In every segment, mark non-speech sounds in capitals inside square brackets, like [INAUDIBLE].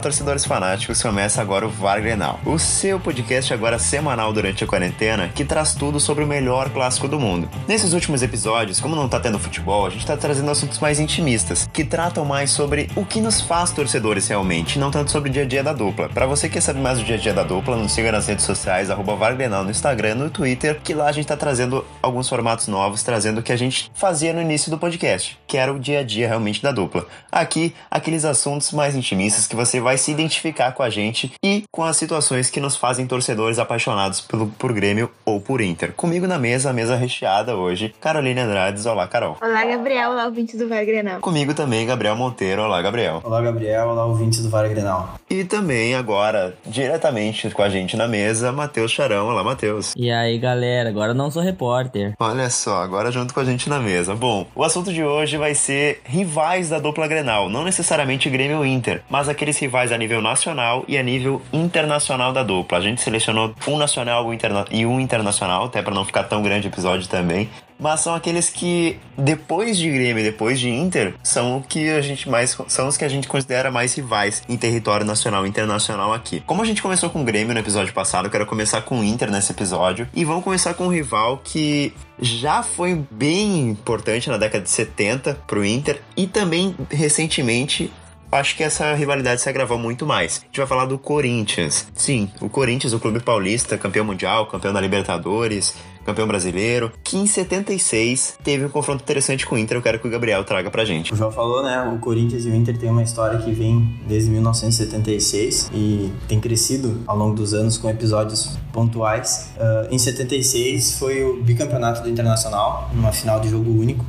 Torcedores fanáticos, começa agora o VAR Grenal, o seu podcast agora semanal durante a quarentena que traz tudo sobre o melhor clássico do mundo. Nesses últimos episódios, como não tá tendo futebol, a gente tá trazendo assuntos mais intimistas, que tratam mais sobre o que nos faz torcedores realmente, não tanto sobre o dia a dia da dupla. Para você que quer saber mais do dia a dia da dupla, nos siga nas redes sociais, arroba VAR Grenal no Instagram, no Twitter, que lá a gente tá trazendo alguns formatos novos, trazendo o que a gente fazia no início do podcast, que era o dia a dia realmente da dupla. Aqui, aqueles assuntos mais intimistas que você vai se identificar com a gente e com as situações que nos fazem torcedores apaixonados pelo, por Grêmio ou por Inter. Comigo na mesa, a mesa recheada hoje, Caroline Andrades. Olá, Carol. Olá, Gabriel. Olá, ouvintes do Vai Grenal. Comigo também, Gabriel Monteiro. Olá, Gabriel. Olá, Gabriel. Olá, ouvintes do Vai Grenal. E também agora, diretamente com a gente na mesa, Matheus Charão. Olá, Matheus. E aí, galera, agora não sou repórter. Olha só, agora junto com a gente na mesa. Bom, o assunto de hoje vai ser rivais da dupla Grenal, não necessariamente Grêmio ou Inter, mas aqueles rivais a nível nacional e a nível internacional da dupla. A gente selecionou um nacional e um internacional, até para não ficar tão grande o episódio também. Mas são aqueles que, depois de Grêmio depois de Inter, são o que a gente mais. são os que a gente considera mais rivais em território nacional e internacional aqui. Como a gente começou com o Grêmio no episódio passado, eu quero começar com o Inter nesse episódio. E vamos começar com um rival que já foi bem importante na década de 70 pro Inter e também recentemente acho que essa rivalidade se agravou muito mais. A gente vai falar do Corinthians. Sim, o Corinthians, o clube paulista, campeão mundial, campeão da Libertadores, campeão brasileiro, que em 76 teve um confronto interessante com o Inter. Eu quero que o Gabriel traga pra gente. O João falou, né? O Corinthians e o Inter tem uma história que vem desde 1976 e tem crescido ao longo dos anos com episódios pontuais. Uh, em 76 foi o bicampeonato do Internacional, numa final de jogo único,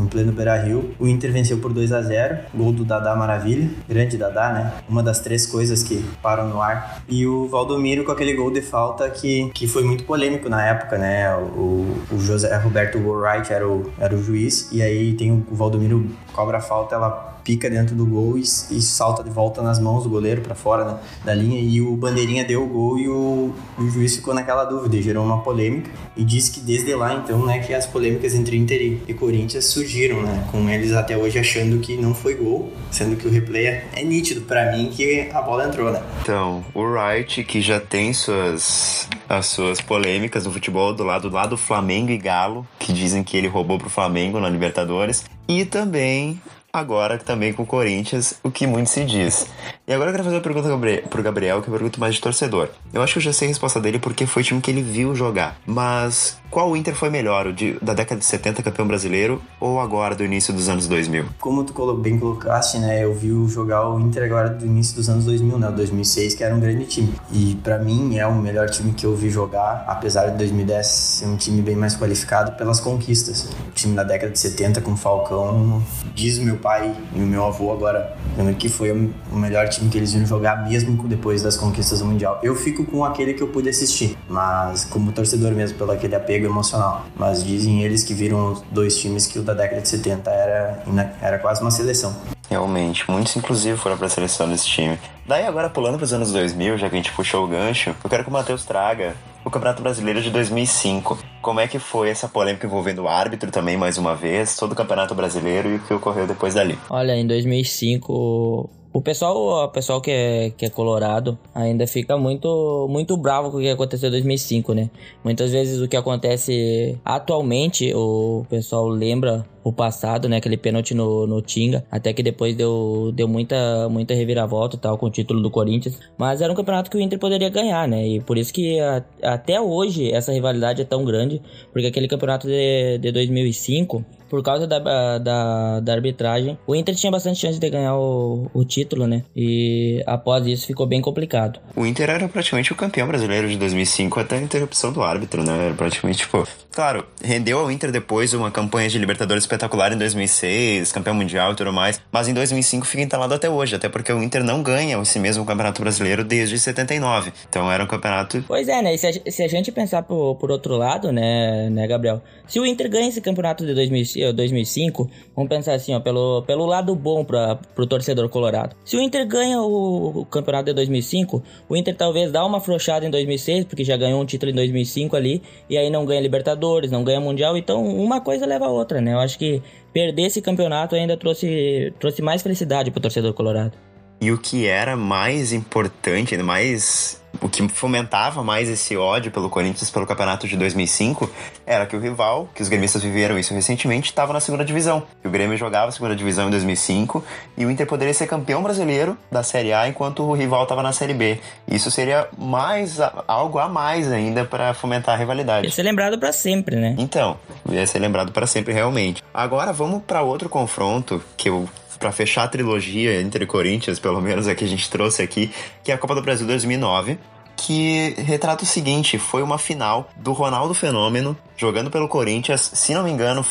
em pleno Beira Rio. O Inter venceu por 2 a 0 gol do Dadá Maravilha, grande Dadá, né? Uma das três coisas que param no ar. E o Valdomiro com aquele gol de falta que, que foi muito polêmico na época, né? O, o José Roberto Wright era o, era o juiz, e aí tem o, Valdomiro cobra a falta, ela pica dentro do gol e, e salta de volta nas mãos do goleiro para fora né, da linha. E o bandeirinha deu o gol e o, o, juiz ficou naquela dúvida e gerou uma polêmica e disse que desde lá então né que as polêmicas entre Inter e, Corinthians surgiram né com eles até hoje achando que não foi gol sendo que o replay é, é nítido para mim que a bola entrou né. Então o Wright que já tem suas as suas polêmicas no futebol do lado do lado Flamengo e Galo que dizem que ele roubou pro Flamengo na Libertadores e também agora também com o Corinthians, o que muito se diz. E agora eu quero fazer uma pergunta pro Gabriel, que é uma pergunta mais de torcedor. Eu acho que eu já sei a resposta dele porque foi o time que ele viu jogar. Mas qual Inter foi melhor, o de, da década de 70, campeão brasileiro, ou agora do início dos anos 2000? Como tu bem colocaste, né, eu vi jogar o Inter agora do início dos anos 2000, né, o 2006, que era um grande time. E para mim é o melhor time que eu vi jogar, apesar de 2010 ser um time bem mais qualificado pelas conquistas. O time da década de 70 com o Falcão, diz meu pai e o meu avô agora, que foi o melhor time que eles viram jogar mesmo depois das conquistas do Mundial. Eu fico com aquele que eu pude assistir, mas como torcedor mesmo, pelo aquele apego emocional. Mas dizem eles que viram dois times que o da década de 70 era, era quase uma seleção. Realmente, muitos inclusive foram para a seleção desse time. Daí agora pulando para os anos 2000, já que a gente puxou o gancho, eu quero que o Matheus traga o Campeonato Brasileiro de 2005. Como é que foi essa polêmica envolvendo o árbitro também, mais uma vez, todo o Campeonato Brasileiro e o que ocorreu depois dali? Olha, em 2005 o pessoal, o pessoal que é, que é colorado ainda fica muito, muito bravo com o que aconteceu em 2005, né? Muitas vezes o que acontece atualmente, o pessoal lembra o passado, né? Aquele pênalti no, no Tinga. Até que depois deu, deu muita, muita reviravolta tal com o título do Corinthians. Mas era um campeonato que o Inter poderia ganhar, né? E por isso que a, até hoje essa rivalidade é tão grande. Porque aquele campeonato de, de 2005 por causa da, da, da, arbitragem, o Inter tinha bastante chance de ganhar o, o título, né? E após isso ficou bem complicado. O Inter era praticamente o campeão brasileiro de 2005 até a interrupção do árbitro, né? Era praticamente, tipo... Claro, rendeu ao Inter depois uma campanha de Libertadores espetacular em 2006, campeão mundial e tudo mais, mas em 2005 fica entalado até hoje, até porque o Inter não ganha esse mesmo campeonato brasileiro desde 79. Então era um campeonato... Pois é, né? E se a, se a gente pensar por, por outro lado, né, né, Gabriel? Se o Inter ganha esse campeonato de 2005 2005, vamos pensar assim, ó, pelo, pelo lado bom para pro torcedor colorado. Se o Inter ganha o, o, campeonato de 2005, o Inter talvez dá uma afrouxada em 2006, porque já ganhou um título em 2005 ali, e aí não ganha Libertadores, não ganha Mundial, então uma coisa leva a outra, né? Eu acho que perder esse campeonato ainda trouxe, trouxe mais felicidade pro torcedor colorado. E o que era mais importante, mais o que fomentava mais esse ódio pelo Corinthians pelo campeonato de 2005 era que o rival, que os gremistas viveram isso recentemente, estava na segunda divisão. o Grêmio jogava a segunda divisão em 2005 e o Inter poderia ser campeão brasileiro da Série A enquanto o rival estava na Série B. Isso seria mais algo a mais ainda para fomentar a rivalidade. Ia ser lembrado para sempre, né? Então, ia ser lembrado para sempre realmente. Agora vamos para outro confronto que eu para fechar a trilogia entre Corinthians, pelo menos a que a gente trouxe aqui, que é a Copa do Brasil 2009, que retrata o seguinte: foi uma final do Ronaldo Fenômeno jogando pelo Corinthians, se não me engano.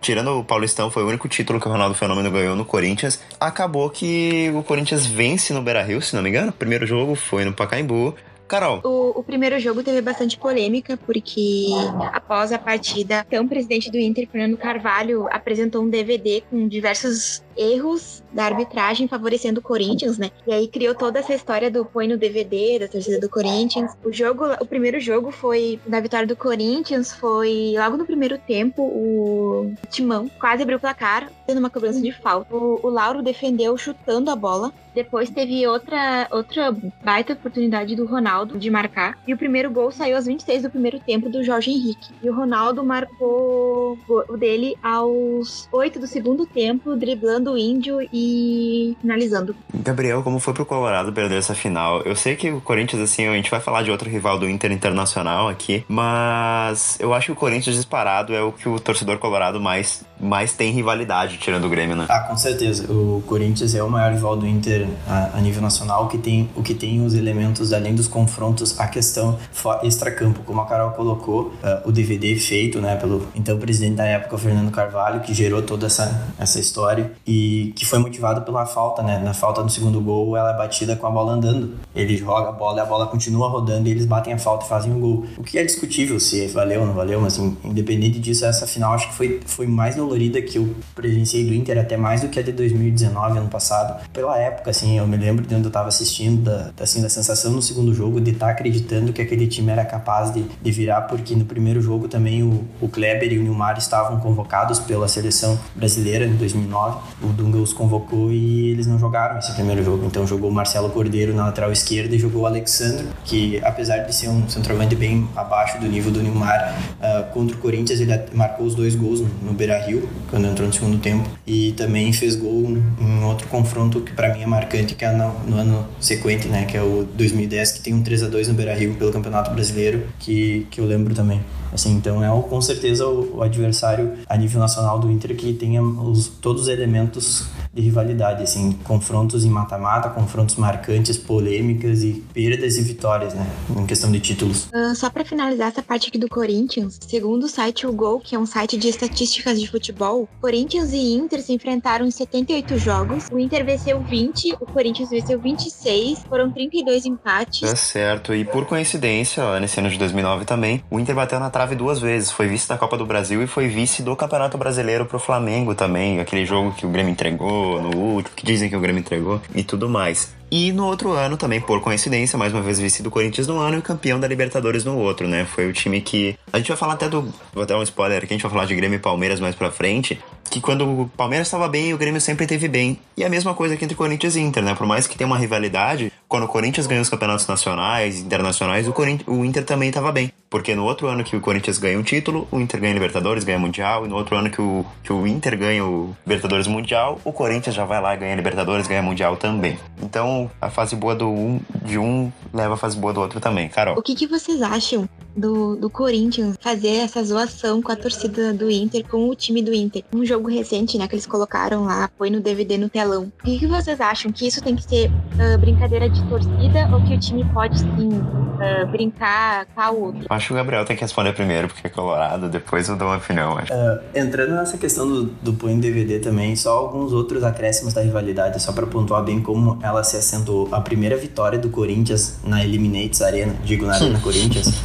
Tirando o Paulistão, foi o único título que o Ronaldo Fenômeno ganhou no Corinthians. Acabou que o Corinthians vence no Beira Rio, se não me engano. O primeiro jogo foi no Pacaembu. Carol. O, o, primeiro jogo teve bastante polêmica, porque após a partida, então, o presidente do Inter, Fernando Carvalho, apresentou um DVD com diversos erros da arbitragem favorecendo o Corinthians, né? E aí criou toda essa história do põe no DVD da torcida do Corinthians. O jogo, o primeiro jogo foi da vitória do Corinthians, foi logo no primeiro tempo o Timão quase abriu o placar, tendo uma cobrança de falta. O, o Lauro defendeu chutando a bola. Depois teve outra outra baita oportunidade do Ronaldo de marcar. E o primeiro gol saiu aos 26 do primeiro tempo do Jorge Henrique. E o Ronaldo marcou o dele aos 8 do segundo tempo, driblando o índio e finalizando. Gabriel, como foi pro Colorado perder essa final? Eu sei que o Corinthians, assim, a gente vai falar de outro rival do Inter Internacional aqui, mas eu acho que o Corinthians disparado é o que o torcedor colorado mais, mais tem rivalidade, tirando o Grêmio, né? Ah, com certeza. O Corinthians é o maior rival do Inter a, a nível nacional, que tem, o que tem os elementos, além dos confrontos, a questão extracampo, como a Carol colocou, uh, o DVD feito, né, pelo então presidente da época, Fernando Carvalho, que gerou toda essa, essa história e que foi motivado pela falta, né? Na falta do segundo gol, ela é batida com a bola andando. Ele joga a bola e a bola continua rodando e eles batem a falta e fazem o um gol. O que é discutível se valeu ou não valeu, mas assim, independente disso, essa final acho que foi, foi mais dolorida que eu presenciei do Inter, até mais do que a de 2019, ano passado. Pela época, assim, eu me lembro de onde eu tava assistindo, da, assim, da sensação no segundo jogo de estar tá acreditando que aquele time era capaz de, de virar, porque no primeiro jogo também o, o Kleber e o Nilmar estavam convocados pela seleção brasileira em 2009 o Dunga os convocou e eles não jogaram esse primeiro jogo. Então jogou o Marcelo Cordeiro na lateral esquerda e jogou o Alexandre, que apesar de ser um centroavante bem abaixo do nível do Neymar, uh, contra o Corinthians ele marcou os dois gols no, no Beira-Rio, quando entrou no segundo tempo, e também fez gol em outro confronto que para mim é marcante, que é no, no, ano sequente, né, que é o 2010, que tem um 3 a 2 no Beira-Rio pelo Campeonato Brasileiro, que, que eu lembro também. Assim, então é com certeza o, o adversário a nível nacional do Inter que tenha os, todos os elementos de rivalidade, assim, confrontos em mata-mata, confrontos marcantes, polêmicas e perdas e vitórias, né, em questão de títulos. Uh, só para finalizar essa parte aqui do Corinthians, segundo o site O Gol, que é um site de estatísticas de futebol, Corinthians e Inter se enfrentaram em 78 jogos, o Inter venceu 20, o Corinthians venceu 26, foram 32 empates. É certo, e por coincidência, nesse ano de 2009 também, o Inter bateu na trave duas vezes, foi vice da Copa do Brasil e foi vice do Campeonato Brasileiro pro Flamengo também, aquele jogo que o Grêmio entregou no último, que dizem que o Grêmio entregou e tudo mais. E no outro ano, também por coincidência, mais uma vez vice do Corinthians no ano e campeão da Libertadores no outro, né? Foi o time que. A gente vai falar até do. Vou dar um spoiler aqui, a gente vai falar de Grêmio e Palmeiras mais pra frente. Que quando o Palmeiras estava bem, o Grêmio sempre teve bem. E a mesma coisa aqui entre Corinthians e Inter, né? Por mais que tenha uma rivalidade, quando o Corinthians ganha os campeonatos nacionais, internacionais, o, o Inter também estava bem. Porque no outro ano que o Corinthians ganha um título, o Inter ganha Libertadores, ganha Mundial. E no outro ano que o, que o Inter ganha o Libertadores Mundial, o Corinthians já vai lá, ganha Libertadores, ganha Mundial também. Então, a fase boa do um, de um leva a fase boa do outro também. Carol. O que, que vocês acham do, do Corinthians fazer essa zoação com a torcida do Inter, com o time do Inter? Um jogo recente, né, que eles colocaram lá, foi no DVD no telão. O que, que vocês acham? Que isso tem que ser uh, brincadeira de torcida ou que o time pode sim uh, brincar com a outra? Acho que o Gabriel tem que responder primeiro, porque é colorado, depois eu dou uma opinião. Uh, entrando nessa questão do, do põe DVD também, só alguns outros acréscimos da rivalidade, só para pontuar bem como ela se assentou. A primeira vitória do Corinthians na Eliminates Arena, digo na Arena [LAUGHS] Corinthians,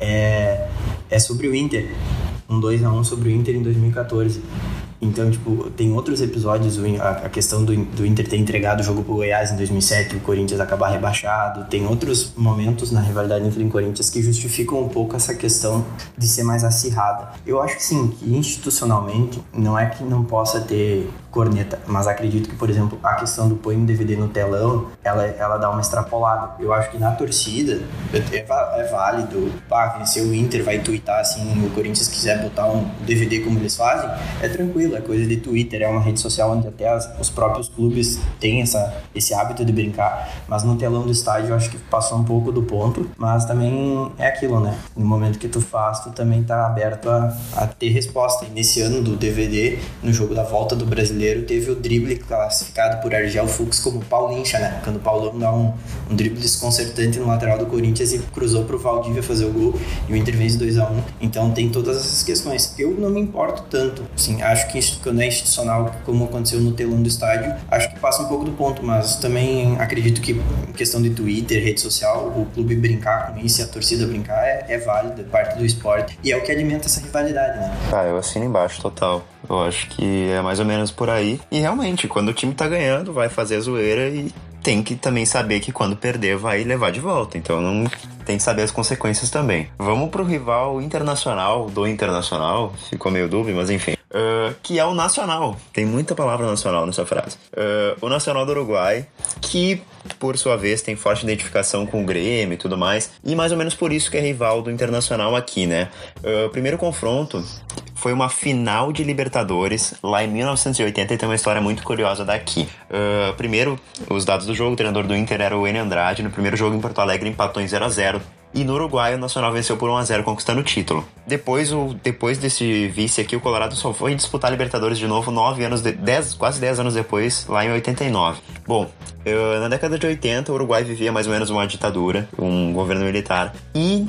é, é sobre o Inter. Um 2x1 sobre o Inter em 2014. Então, tipo, tem outros episódios, a, questão do, do Inter ter entregado o jogo pro Goiás em 2007, o Corinthians acabar rebaixado, tem outros momentos na rivalidade entre o Corinthians que justificam um pouco essa questão de ser mais acirrada. Eu acho que sim, que institucionalmente não é que não possa ter corneta, mas acredito que, por exemplo, a questão do põe um DVD no telão, ela, ela dá uma extrapolada. Eu acho que na torcida é, é válido, pá, vencer o Inter, vai twittar assim, o Corinthians quiser botar um DVD como eles fazem, é tranquilo, é coisa de Twitter, é uma rede social onde até as, os próprios clubes têm essa, esse hábito de brincar, mas no telão do estádio eu acho que passou um pouco do ponto, mas também é aquilo, né? No momento que tu faz, tu também tá aberto a, a ter resposta. E nesse ano do DVD, no jogo da volta do brasileiro, teve o drible classificado por Argel Fux como Paulincha, né? Quando o Paulão dá um, um drible desconcertante no lateral do Corinthians e cruzou pro Valdívia fazer o gol e o Inter vence 2x1. Um. Então tem todas essas questões. Eu não me importo tanto, assim, acho que quando é institucional, como aconteceu no telão do estádio, acho que passa um pouco do ponto, mas também acredito que questão de Twitter, rede social, o clube brincar com isso e a torcida brincar é, é válido, é parte do esporte e é o que alimenta essa rivalidade, né? Ah, eu assino embaixo, total. Eu acho que é mais ou menos por aí. E realmente, quando o time tá ganhando, vai fazer a zoeira e tem que também saber que quando perder vai levar de volta. Então não tem que saber as consequências também. Vamos pro rival internacional do internacional. Ficou meio dúbio, mas enfim. Uh, que é o Nacional. Tem muita palavra nacional nessa frase. Uh, o Nacional do Uruguai, que por sua vez tem forte identificação com o Grêmio e tudo mais, e mais ou menos por isso que é rival do Internacional aqui, né? Uh, o primeiro confronto foi uma final de Libertadores lá em 1980 e tem uma história muito curiosa daqui. Uh, primeiro, os dados do jogo, o treinador do Inter era o Enio Andrade, no primeiro jogo em Porto Alegre empatou em 0 a 0 e no Uruguai o Nacional venceu por 1x0 conquistando o título. Depois, o, depois desse vice aqui, o Colorado só foi disputar a Libertadores de novo 9 anos, de, 10, quase 10 anos depois, lá em 89. Bom, eu, na década de 80 o Uruguai vivia mais ou menos uma ditadura, um governo militar, e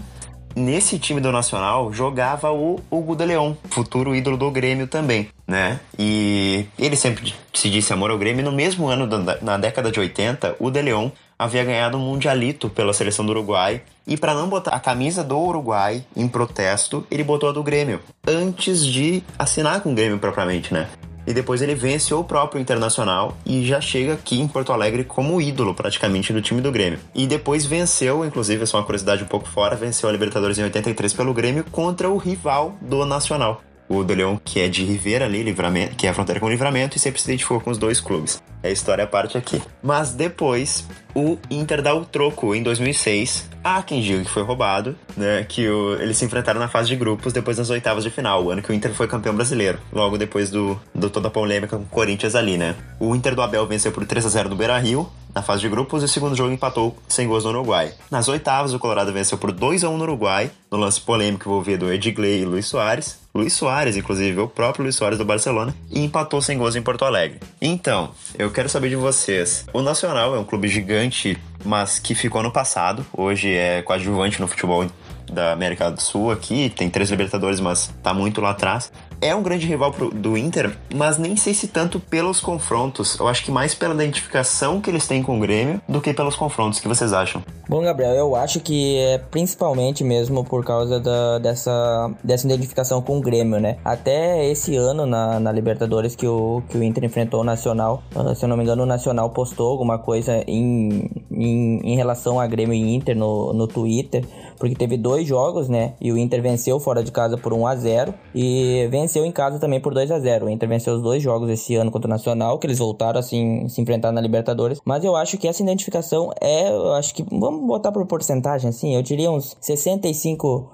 nesse time do Nacional jogava o Hugo de Leão, futuro ídolo do Grêmio também, né? E ele sempre se disse amor ao Grêmio. No mesmo ano, da, na década de 80, o de Leão havia ganhado um mundialito pela seleção do Uruguai e para não botar a camisa do Uruguai em protesto, ele botou a do Grêmio antes de assinar com o Grêmio propriamente, né? E depois ele vence o próprio Internacional e já chega aqui em Porto Alegre como ídolo praticamente do time do Grêmio. E depois venceu, inclusive, é só uma curiosidade um pouco fora, venceu a Libertadores em 83 pelo Grêmio contra o rival do Nacional. O do que é de Rivera ali, livramento, que é a fronteira com o livramento, e sempre se identificou com os dois clubes. É história à parte aqui. Mas depois, o Inter dá o troco em 2006. Há quem diga que foi roubado, né? Que o, eles se enfrentaram na fase de grupos depois das oitavas de final, o ano que o Inter foi campeão brasileiro. Logo depois do, do toda a polêmica com o Corinthians ali, né? O Inter do Abel venceu por 3 a 0 no Beira Rio, na fase de grupos, o segundo jogo empatou sem gols no Uruguai. Nas oitavas, o Colorado venceu por 2 a 1 no Uruguai, no lance polêmico envolvido Edgley e Luiz Soares. Luiz Soares, inclusive, o próprio Luiz Soares do Barcelona, e empatou sem gols em Porto Alegre. Então, eu quero saber de vocês. O Nacional é um clube gigante, mas que ficou no passado. Hoje é coadjuvante no futebol da América do Sul aqui, tem três Libertadores, mas tá muito lá atrás é um grande rival pro, do Inter, mas nem sei se tanto pelos confrontos. Eu acho que mais pela identificação que eles têm com o Grêmio do que pelos confrontos. O que vocês acham? Bom, Gabriel, eu acho que é principalmente mesmo por causa da, dessa, dessa identificação com o Grêmio, né? Até esse ano na, na Libertadores que o, que o Inter enfrentou o Nacional, uh, se eu não me engano, o Nacional postou alguma coisa em, em, em relação a Grêmio e Inter no, no Twitter, porque teve dois jogos, né? E o Inter venceu fora de casa por 1 a 0 e venceu em casa também por 2 a 0 O Inter venceu os dois jogos esse ano contra o Nacional, que eles voltaram assim se enfrentar na Libertadores. Mas eu acho que essa identificação é, eu acho que vamos botar por porcentagem assim, eu diria uns 65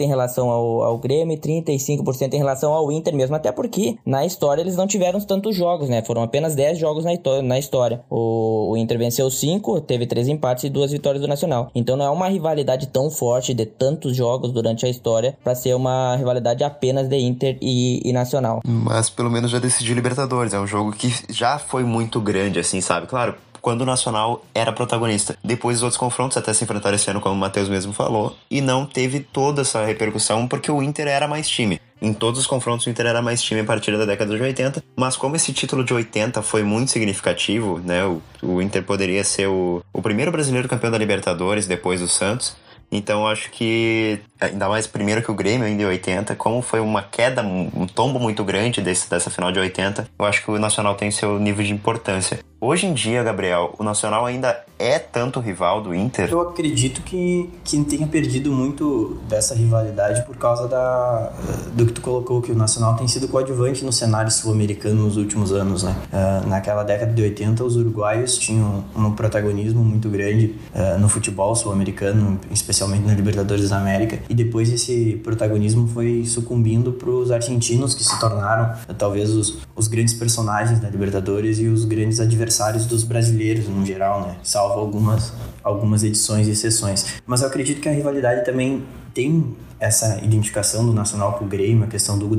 em relação ao, ao Grêmio e 35% em relação ao Inter mesmo. Até porque na história eles não tiveram tantos jogos, né? Foram apenas 10 jogos na, na história. O, o Inter venceu 5, teve 3 empates e 2 vitórias do Nacional. Então não é uma rivalidade tão forte de tantos jogos durante a história para ser uma rivalidade apenas de Inter e, e Nacional. Mas pelo menos já decidiu Libertadores. É um jogo que já foi muito grande, assim, sabe? Claro, quando o Nacional era protagonista. Depois os outros confrontos até se enfrentaram esse ano, como o Matheus mesmo falou, e não teve toda essa repercussão porque o Inter era mais time. Em todos os confrontos o Inter era mais time a partir da década de 80, mas como esse título de 80 foi muito significativo, né? O, o Inter poderia ser o, o primeiro brasileiro campeão da Libertadores depois do Santos. Então acho que ainda mais primeiro que o Grêmio ainda em 80, como foi uma queda, um tombo muito grande desse, dessa final de 80, eu acho que o Nacional tem seu nível de importância. Hoje em dia, Gabriel, o Nacional ainda é tanto rival do Inter? Eu acredito que, que tenha perdido muito dessa rivalidade por causa da, do que tu colocou, que o Nacional tem sido coadjuvante no cenário sul-americano nos últimos anos, né? Uh, naquela década de 80, os uruguaios tinham um protagonismo muito grande uh, no futebol sul-americano, especialmente na Libertadores da América, e depois esse protagonismo foi sucumbindo para os argentinos, que se tornaram uh, talvez os, os grandes personagens da Libertadores e os grandes adversários dos brasileiros no geral, né? Salvo algumas, algumas edições e exceções. Mas eu acredito que a rivalidade também tem essa identificação do Nacional com o Grêmio, a questão do Hugo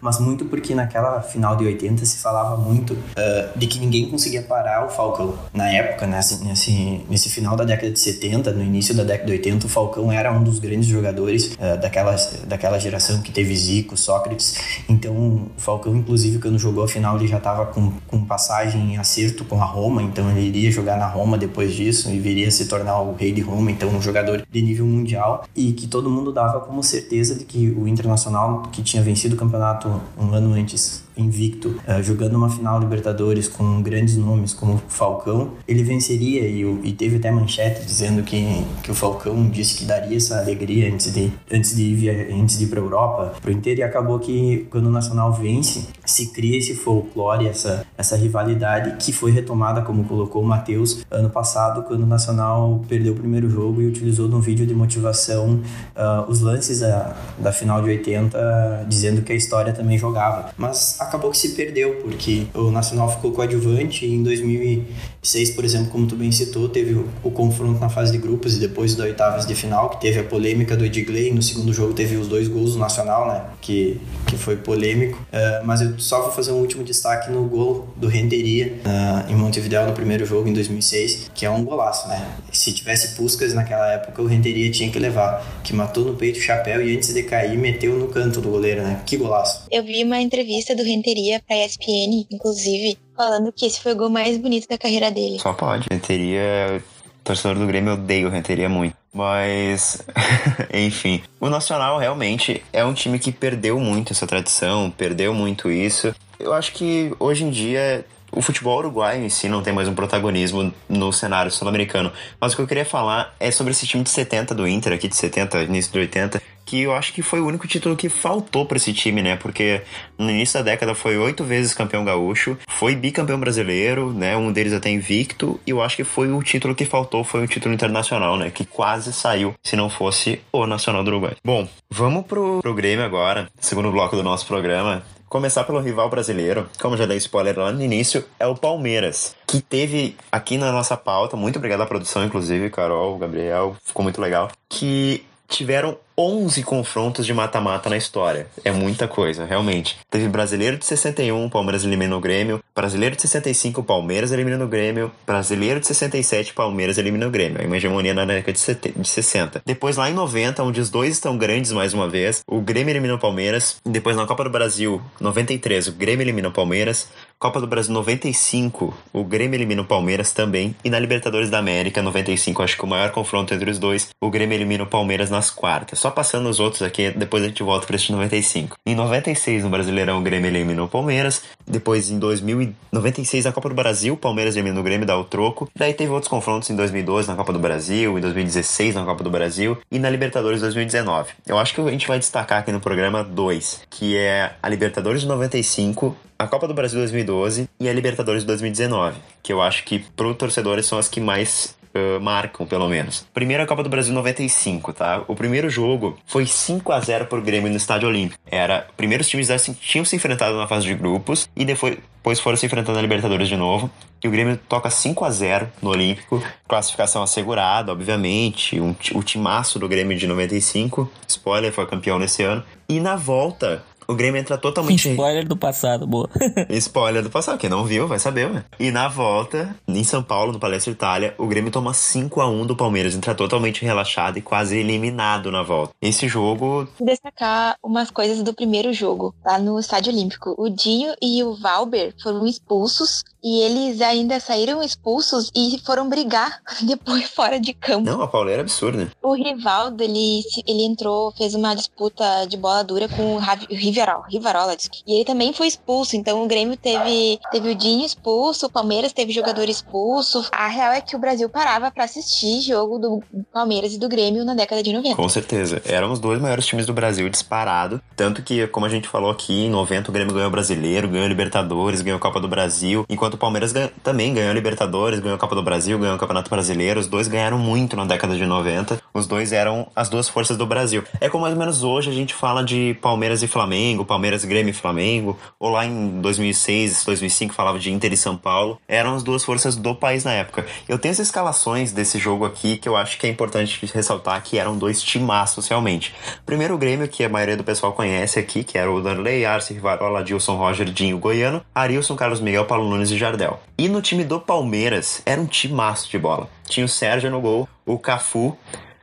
mas muito porque naquela final de 80 se falava muito uh, de que ninguém conseguia parar o Falcão. Na época, nesse, nesse, nesse final da década de 70, no início da década de 80, o Falcão era um dos grandes jogadores uh, daquela, daquela geração que teve Zico, Sócrates. Então, o Falcão, inclusive, quando jogou a final, ele já estava com, com passagem em acerto com a Roma, então ele iria jogar na Roma depois disso e viria se tornar o rei de Roma, então um jogador de nível mundial e que todo mundo dava como certeza de que o Internacional, que tinha vencido o campeonato um ano antes, invicto, uh, jogando uma final Libertadores com grandes nomes como Falcão, ele venceria e, e, teve até manchete dizendo que, que o Falcão disse que daria essa alegria antes de, antes de ir, antes de ir para a Europa, para o Inter, e acabou que quando o Nacional vence, se cria esse folclore, essa, essa rivalidade que foi retomada, como colocou o Matheus, ano passado, quando o Nacional perdeu o primeiro jogo e utilizou num vídeo de motivação uh, os lances da, da final de 80, dizendo que a história também jogava. Mas acabou que se perdeu, porque o Nacional ficou coadjuvante e em 2006, por exemplo, como tu bem citou, teve o, o confronto na fase de grupos e depois da oitavas de final, que teve a polêmica do Edgley, no segundo jogo teve os dois gols do Nacional, né, que, que foi polêmico, uh, mas eu só vou fazer um último destaque no gol do Renteria uh, em Montevideo no primeiro jogo em 2006, que é um golaço, né, se tivesse Puskas naquela época, o Renteria tinha que levar, que matou no peito o chapéu e antes de cair, meteu no canto do goleiro, né, que golaço. Eu vi uma entrevista do Renteria pra ESPN, inclusive, falando que esse foi o gol mais bonito da carreira dele. Só pode. Renteria, torcedor do Grêmio, eu odeio Renteria muito. Mas, [LAUGHS] enfim, o Nacional realmente é um time que perdeu muito essa tradição, perdeu muito isso. Eu acho que hoje em dia o futebol uruguaio em si não tem mais um protagonismo no cenário sul-americano. Mas o que eu queria falar é sobre esse time de 70 do Inter, aqui de 70, início de 80, que eu acho que foi o único título que faltou para esse time, né? Porque no início da década foi oito vezes campeão gaúcho, foi bicampeão brasileiro, né? Um deles até invicto, e eu acho que foi o título que faltou, foi o título internacional, né? Que quase saiu se não fosse o Nacional do Uruguai. Bom, vamos pro, pro Grêmio agora, segundo bloco do nosso programa. Começar pelo rival brasileiro, como já dei spoiler lá no início, é o Palmeiras, que teve aqui na nossa pauta, muito obrigado à produção, inclusive, Carol, Gabriel, ficou muito legal, que tiveram 11 confrontos de mata-mata na história. É muita coisa, realmente. Teve Brasileiro de 61, Palmeiras eliminou o Grêmio. Brasileiro de 65, Palmeiras eliminou o Grêmio. Brasileiro de 67, Palmeiras eliminou o Grêmio. É uma hegemonia na década de 60. Depois, lá em 90, onde os dois estão grandes mais uma vez, o Grêmio eliminou o Palmeiras. Depois, na Copa do Brasil, 93, o Grêmio eliminou o Palmeiras. Copa do Brasil 95, o Grêmio elimina o Palmeiras também. E na Libertadores da América 95, acho que o maior confronto entre os dois, o Grêmio elimina o Palmeiras nas quartas. Só passando os outros aqui, depois a gente volta para este 95. Em 96, no Brasileirão, o Grêmio eliminou o Palmeiras. Depois, em 2096, na Copa do Brasil, o Palmeiras eliminou o Grêmio, dá o troco. Daí teve outros confrontos em 2012 na Copa do Brasil, em 2016 na Copa do Brasil e na Libertadores 2019. Eu acho que a gente vai destacar aqui no programa dois, que é a Libertadores de 95 a Copa do Brasil 2012 e a Libertadores 2019, que eu acho que pro torcedores são as que mais Uh, marcam, pelo menos. Primeiro a Copa do Brasil 95, tá? O primeiro jogo foi 5 a 0 pro Grêmio no Estádio Olímpico. Era, primeiros times tinham se enfrentado na fase de grupos e depois, depois foram se enfrentando na Libertadores de novo. E o Grêmio toca 5 a 0 no Olímpico. Classificação assegurada, obviamente. Um, o timaço do Grêmio de 95. Spoiler, foi campeão nesse ano. E na volta, o Grêmio entra totalmente. Spoiler do passado, boa. [LAUGHS] Spoiler do passado, quem não viu vai saber, ué. E na volta, em São Paulo, no Palestra Itália, o Grêmio toma 5 a 1 do Palmeiras, entra totalmente relaxado e quase eliminado na volta. Esse jogo. Destacar umas coisas do primeiro jogo, lá no Estádio Olímpico. O Dinho e o Valber foram expulsos e eles ainda saíram expulsos e foram brigar [LAUGHS] depois fora de campo. Não, a pauleira é absurda. O Rivaldo, ele, ele entrou, fez uma disputa de bola dura com o Riverol, Rivarola, e ele também foi expulso, então o Grêmio teve, teve o Dinho expulso, o Palmeiras teve jogador expulso. A real é que o Brasil parava para assistir jogo do Palmeiras e do Grêmio na década de 90. Com certeza. Eram os dois maiores times do Brasil disparado, tanto que, como a gente falou aqui, em 90 o Grêmio ganhou o Brasileiro, ganhou a Libertadores, ganhou a Copa do Brasil, enquanto o Palmeiras também ganhou Libertadores, ganhou a Copa do Brasil, ganhou o Campeonato Brasileiro. Os dois ganharam muito na década de 90. Os dois eram as duas forças do Brasil. É como mais ou menos hoje a gente fala de Palmeiras e Flamengo, Palmeiras, Grêmio e Flamengo, ou lá em 2006, 2005 falava de Inter e São Paulo. Eram as duas forças do país na época. Eu tenho as escalações desse jogo aqui que eu acho que é importante ressaltar que eram dois timaços realmente. Primeiro o Grêmio, que a maioria do pessoal conhece aqui, que era o Darley, Arce, Rivarola, Dilson, Roger, Dinho, Goiano, Arilson, Carlos Miguel, Paulo Nunes e Jardel. E no time do Palmeiras, era um timaço de bola. Tinha o Sérgio no gol, o Cafu,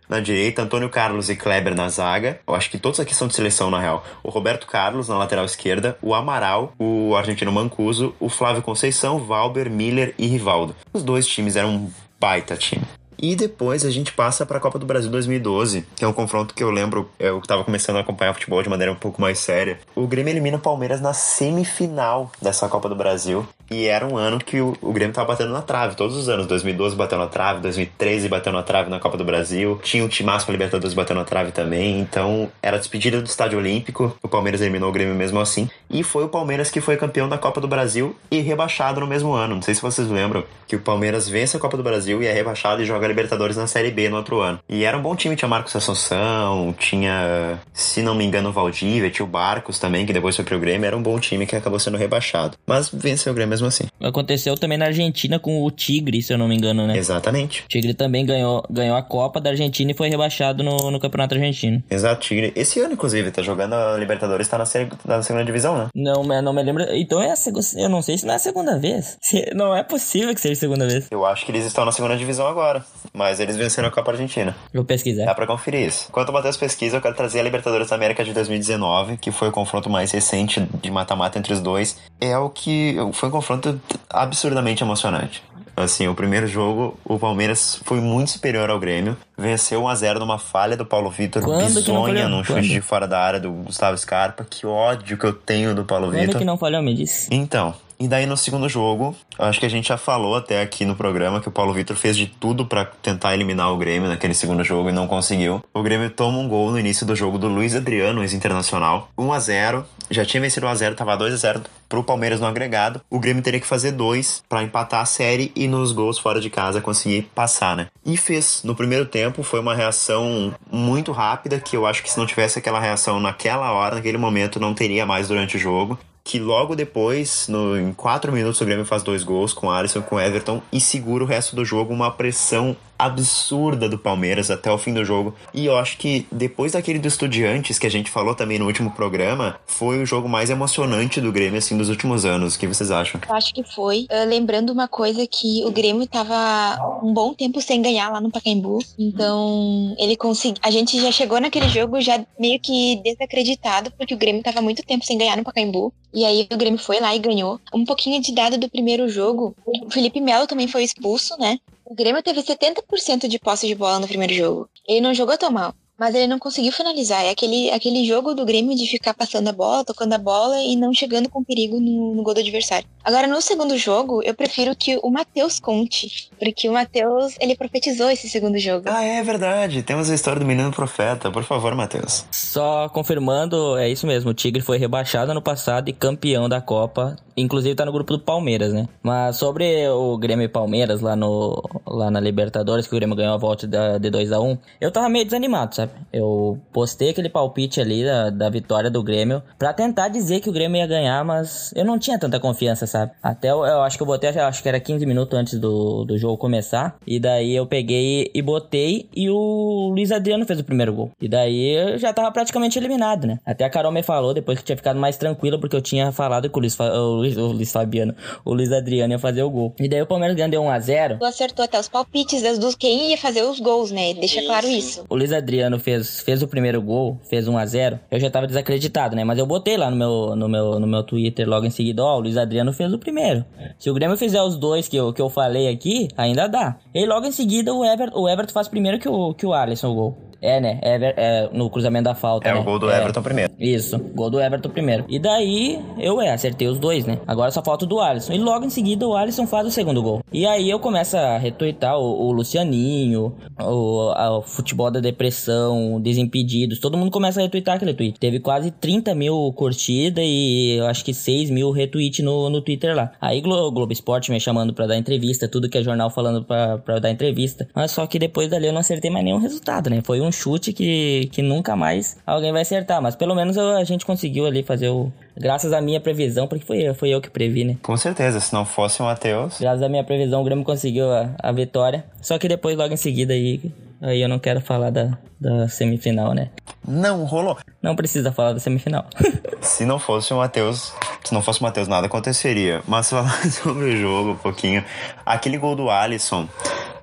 na direita, Antônio Carlos e Kleber na zaga. Eu acho que todos aqui são de seleção, na real. O Roberto Carlos na lateral esquerda, o Amaral, o argentino Mancuso, o Flávio Conceição, Valber, Miller e Rivaldo. Os dois times eram um baita time. E depois a gente passa para a Copa do Brasil 2012, que é um confronto que eu lembro, eu estava começando a acompanhar futebol de maneira um pouco mais séria. O Grêmio elimina o Palmeiras na semifinal dessa Copa do Brasil. E era um ano que o, Grêmio tava batendo na trave, todos os anos. 2012 bateu na trave, 2013 bateu na trave na Copa do Brasil. Tinha o Timaço com a Libertadores batendo na trave também. Então, era despedida do Estádio Olímpico. O Palmeiras eliminou o Grêmio mesmo assim. E foi o Palmeiras que foi campeão da Copa do Brasil e rebaixado no mesmo ano. Não sei se vocês lembram que o Palmeiras vence a Copa do Brasil e é rebaixado e joga Libertadores na Série B no outro ano. E era um bom time, tinha Marcos Assunção, tinha, se não me engano, o Valdívia, tinha o Barcos também, que depois foi pro Grêmio. Era um bom time que acabou sendo rebaixado. Mas venceu o Grêmio mesmo assim. Aconteceu também na Argentina com o Tigre, se eu não me engano, né? Exatamente. O Tigre também ganhou, ganhou a Copa da Argentina e foi rebaixado no, no Campeonato Argentino. Exato, Tigre. Esse ano, inclusive, tá jogando a Libertadores, tá na, série, tá na segunda divisão, né? Não, não me lembro. Então é a segunda. Eu não sei se não é a segunda vez. Não é possível que seja a segunda vez. Eu acho que eles estão na segunda divisão agora. Mas eles venceram a Copa Argentina. Vou pesquisar. Dá pra conferir isso. Enquanto o Matheus pesquisa, eu quero trazer a Libertadores da América de 2019, que foi o confronto mais recente de mata-mata entre os dois. É o que. Foi um confronto absurdamente emocionante. Assim, o primeiro jogo, o Palmeiras foi muito superior ao Grêmio. Venceu 1x0 numa falha do Paulo Vitor bizonha, num chute de fora da área do Gustavo Scarpa. Que ódio que eu tenho do Paulo Vitor. Quando que não falhou, me disse? Então, e daí no segundo jogo, acho que a gente já falou até aqui no programa que o Paulo Vitor fez de tudo para tentar eliminar o Grêmio naquele segundo jogo e não conseguiu. O Grêmio toma um gol no início do jogo do Luiz Adriano, ex-internacional. 1 a 0 já tinha vencido 1 a 0 tava 2 a 0 pro Palmeiras no agregado. O Grêmio teria que fazer dois para empatar a série e nos gols fora de casa conseguir passar, né? E fez. No primeiro tempo foi uma reação muito rápida que eu acho que se não tivesse aquela reação naquela hora, naquele momento, não teria mais durante o jogo que logo depois, no, em quatro minutos, o Grêmio faz dois gols com Alisson, com Everton e segura o resto do jogo, uma pressão absurda do Palmeiras até o fim do jogo. E eu acho que depois daquele do Estudiantes, que a gente falou também no último programa, foi o jogo mais emocionante do Grêmio, assim, dos últimos anos. O que vocês acham? Eu acho que foi. Uh, lembrando uma coisa que o Grêmio tava um bom tempo sem ganhar lá no Pacaembu. Então, ele conseguiu. A gente já chegou naquele jogo já meio que desacreditado, porque o Grêmio tava muito tempo sem ganhar no Pacaembu. E aí o Grêmio foi lá e ganhou. Um pouquinho de dado do primeiro jogo. O Felipe Melo também foi expulso, né? O Grêmio teve 70% de posse de bola no primeiro jogo. Ele não jogou tão mal. Mas ele não conseguiu finalizar. É aquele, aquele jogo do Grêmio de ficar passando a bola, tocando a bola e não chegando com perigo no, no gol do adversário. Agora, no segundo jogo, eu prefiro que o Matheus conte. Porque o Matheus, ele profetizou esse segundo jogo. Ah, é verdade. Temos a história do menino profeta. Por favor, Matheus. Só confirmando, é isso mesmo. O Tigre foi rebaixado ano passado e campeão da Copa. Inclusive tá no grupo do Palmeiras, né? Mas sobre o Grêmio e Palmeiras lá, no, lá na Libertadores, que o Grêmio ganhou a volta de 2 a 1 eu tava meio desanimado, sabe? Eu postei aquele palpite ali da, da vitória do Grêmio pra tentar dizer que o Grêmio ia ganhar, mas eu não tinha tanta confiança, sabe? Até eu, eu acho que eu botei, acho que era 15 minutos antes do, do jogo começar. E daí eu peguei e botei e o Luiz Adriano fez o primeiro gol. E daí eu já tava praticamente eliminado, né? Até a Carol me falou depois que tinha ficado mais tranquilo porque eu tinha falado que o Luiz, o Luiz, o Luiz Fabiano, o Luiz Adriano ia fazer o gol. E daí o Palmeiras ganhou 1x0. Tu acertou até os palpites das duas, quem ia fazer os gols, né? Deixa claro isso. O Luiz Adriano Fez, fez o primeiro gol, fez 1 a 0 eu já tava desacreditado, né? Mas eu botei lá no meu, no meu, no meu Twitter logo em seguida, ó, oh, o Luiz Adriano fez o primeiro. Se o Grêmio fizer os dois que eu, que eu falei aqui, ainda dá. E logo em seguida o Everton, o Everton faz primeiro que o, que o Alisson o gol. É, né? Ever, é, no cruzamento da falta. É né? o gol do é. Everton primeiro. Isso, gol do Everton primeiro. E daí eu é, acertei os dois, né? Agora só falta o do Alisson. E logo em seguida o Alisson faz o segundo gol. E aí eu começo a retweetar o, o Lucianinho, o, a, o futebol da depressão, Desimpedidos. Todo mundo começa a retweetar aquele tweet. Teve quase 30 mil curtidas e eu acho que 6 mil retweets no, no Twitter lá. Aí Glo Globo Esporte me chamando pra dar entrevista, tudo que é jornal falando pra, pra dar entrevista. Mas só que depois dali eu não acertei mais nenhum resultado, né? Foi um chute que, que nunca mais alguém vai acertar. Mas pelo menos a gente conseguiu ali fazer o. Graças à minha previsão, porque foi, foi eu que previ, né? Com certeza, se não fosse o Matheus. Graças à minha previsão, o Grêmio conseguiu a, a vitória. Só que depois, logo em seguida, aí, aí eu não quero falar da, da semifinal, né? Não rolou. Não precisa falar da semifinal. [LAUGHS] se não fosse o Matheus, se não fosse o Matheus, nada aconteceria. Mas [LAUGHS] falar sobre o jogo um pouquinho. Aquele gol do Alisson.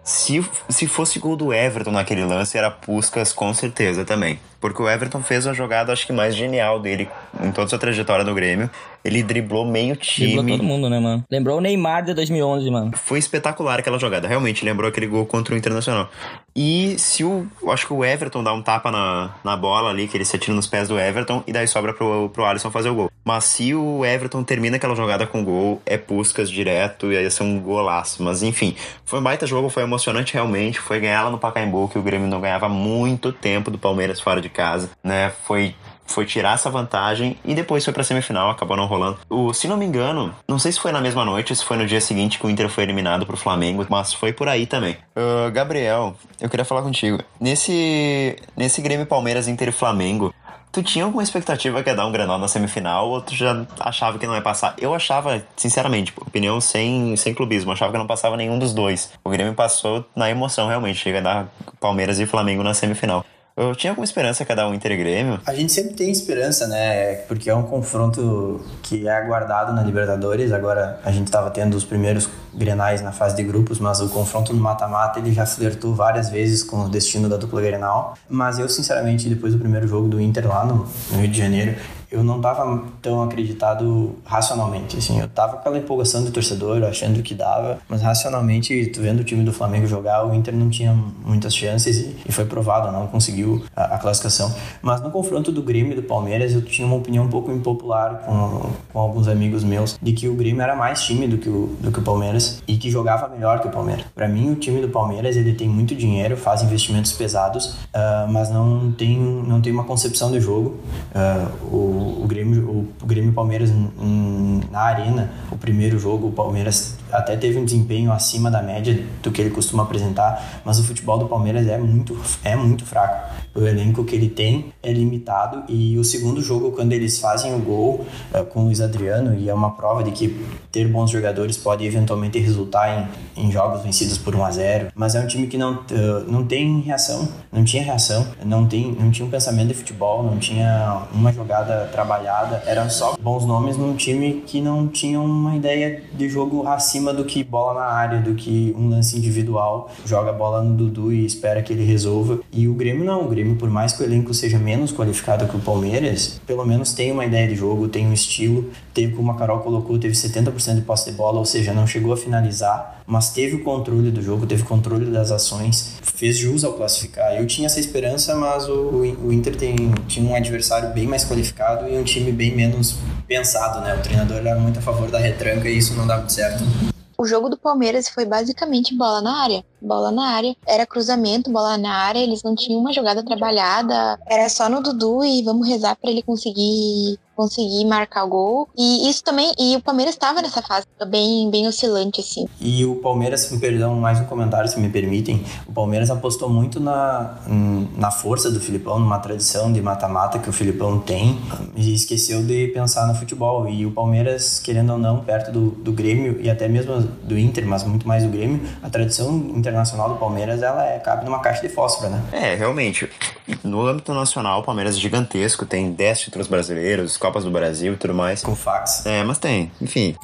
Se, se fosse gol do Everton naquele lance, era Puskas com certeza também. Porque o Everton fez a jogada, acho que mais genial dele em toda a sua trajetória no Grêmio. Ele driblou meio time. Driblou todo mundo, né, mano? Lembrou o Neymar de 2011, mano. Foi espetacular aquela jogada. Realmente lembrou aquele gol contra o Internacional. E se o. Acho que o Everton dá um tapa na, na bola ali, que ele se atira nos pés do Everton, e daí sobra pro, pro Alisson fazer o gol. Mas se o Everton termina aquela jogada com gol, é Puskas direto e aí ia ser um golaço. Mas enfim, foi um baita jogo, foi emocionante realmente. Foi ganhar lá no Pacaembu, que o Grêmio não ganhava muito tempo do Palmeiras fora de casa, né? Foi foi tirar essa vantagem e depois foi pra semifinal, acabou não rolando. O, se não me engano, não sei se foi na mesma noite, se foi no dia seguinte que o Inter foi eliminado pro Flamengo, mas foi por aí também. Uh, Gabriel, eu queria falar contigo. Nesse, nesse Grêmio Palmeiras Inter e Flamengo, Tu tinha alguma expectativa que ia dar um Grenal na semifinal ou tu já achava que não ia passar? Eu achava, sinceramente, opinião sem, sem clubismo, achava que não passava nenhum dos dois. O Grêmio passou na emoção, realmente, chega a dar Palmeiras e Flamengo na semifinal. Eu tinha alguma esperança cada um Inter Grêmio? A gente sempre tem esperança, né? Porque é um confronto que é aguardado na Libertadores. Agora a gente estava tendo os primeiros Grenais na fase de grupos, mas o confronto no mata-mata ele já flertou várias vezes com o destino da dupla Grenal. Mas eu, sinceramente, depois do primeiro jogo do Inter lá no, no Rio de Janeiro, eu não estava tão acreditado racionalmente, assim, eu tava com aquela empolgação do torcedor, achando que dava, mas racionalmente, tu vendo o time do Flamengo jogar, o Inter não tinha muitas chances e, e foi provado, não conseguiu a, a, classificação. Mas no confronto do Grêmio e do Palmeiras, eu tinha uma opinião um pouco impopular com, com alguns amigos meus, de que o Grêmio era mais time do que o, do que o Palmeiras e que jogava melhor que o Palmeiras. Para mim, o time do Palmeiras, ele tem muito dinheiro, faz investimentos pesados, uh, mas não tem, não tem uma concepção de jogo. Uh, o o, Grêmio, o, Grêmio Palmeiras na arena, o primeiro jogo, o Palmeiras até teve um desempenho acima da média do que ele costuma apresentar, mas o futebol do Palmeiras é muito, é muito fraco. O elenco que ele tem é limitado e o segundo jogo, quando eles fazem o gol uh, com o Luiz Adriano, e é uma prova de que ter bons jogadores pode eventualmente resultar em, em jogos vencidos por 1 a 0 mas é um time que não, uh, não tem reação, não tinha reação, não, tem, não tinha um pensamento de futebol, não tinha uma jogada trabalhada, eram só bons nomes num time que não tinha uma ideia de jogo acima do que bola na área, do que um lance individual, joga a bola no Dudu e espera que ele resolva. E o Grêmio não, o Grêmio, por mais que o elenco seja menos qualificado que o Palmeiras, pelo menos tem uma ideia de jogo, tem um estilo. Teve, como a Carol colocou, teve 70% de posse de bola, ou seja, não chegou a finalizar, mas teve o controle do jogo, teve controle das ações, fez jus ao classificar. Eu tinha essa esperança, mas o, o Inter tem, tinha um adversário bem mais qualificado e um time bem menos pensado, né? O treinador era muito a favor da retranca e isso não muito certo. O jogo do Palmeiras foi basicamente bola na área. Bola na área. Era cruzamento, bola na área. Eles não tinham uma jogada trabalhada. Era só no Dudu e vamos rezar para ele conseguir conseguir marcar o gol. E isso também, e o Palmeiras estava nessa fase bem, bem oscilante, assim. E o Palmeiras, me perdão, mais um comentário, se me permitem. O Palmeiras apostou muito na, na força do Filipão, numa tradição de mata-mata que o Filipão tem, e esqueceu de pensar no futebol. E o Palmeiras, querendo ou não, perto do, do Grêmio e até mesmo do Inter, mas muito mais do Grêmio, a tradição internacional do Palmeiras, ela é, cabe numa caixa de fósforo, né? É, realmente no âmbito nacional, o Palmeiras é gigantesco, tem 10 títulos brasileiros, Copas do Brasil e tudo mais. Com fax. É, mas tem, enfim.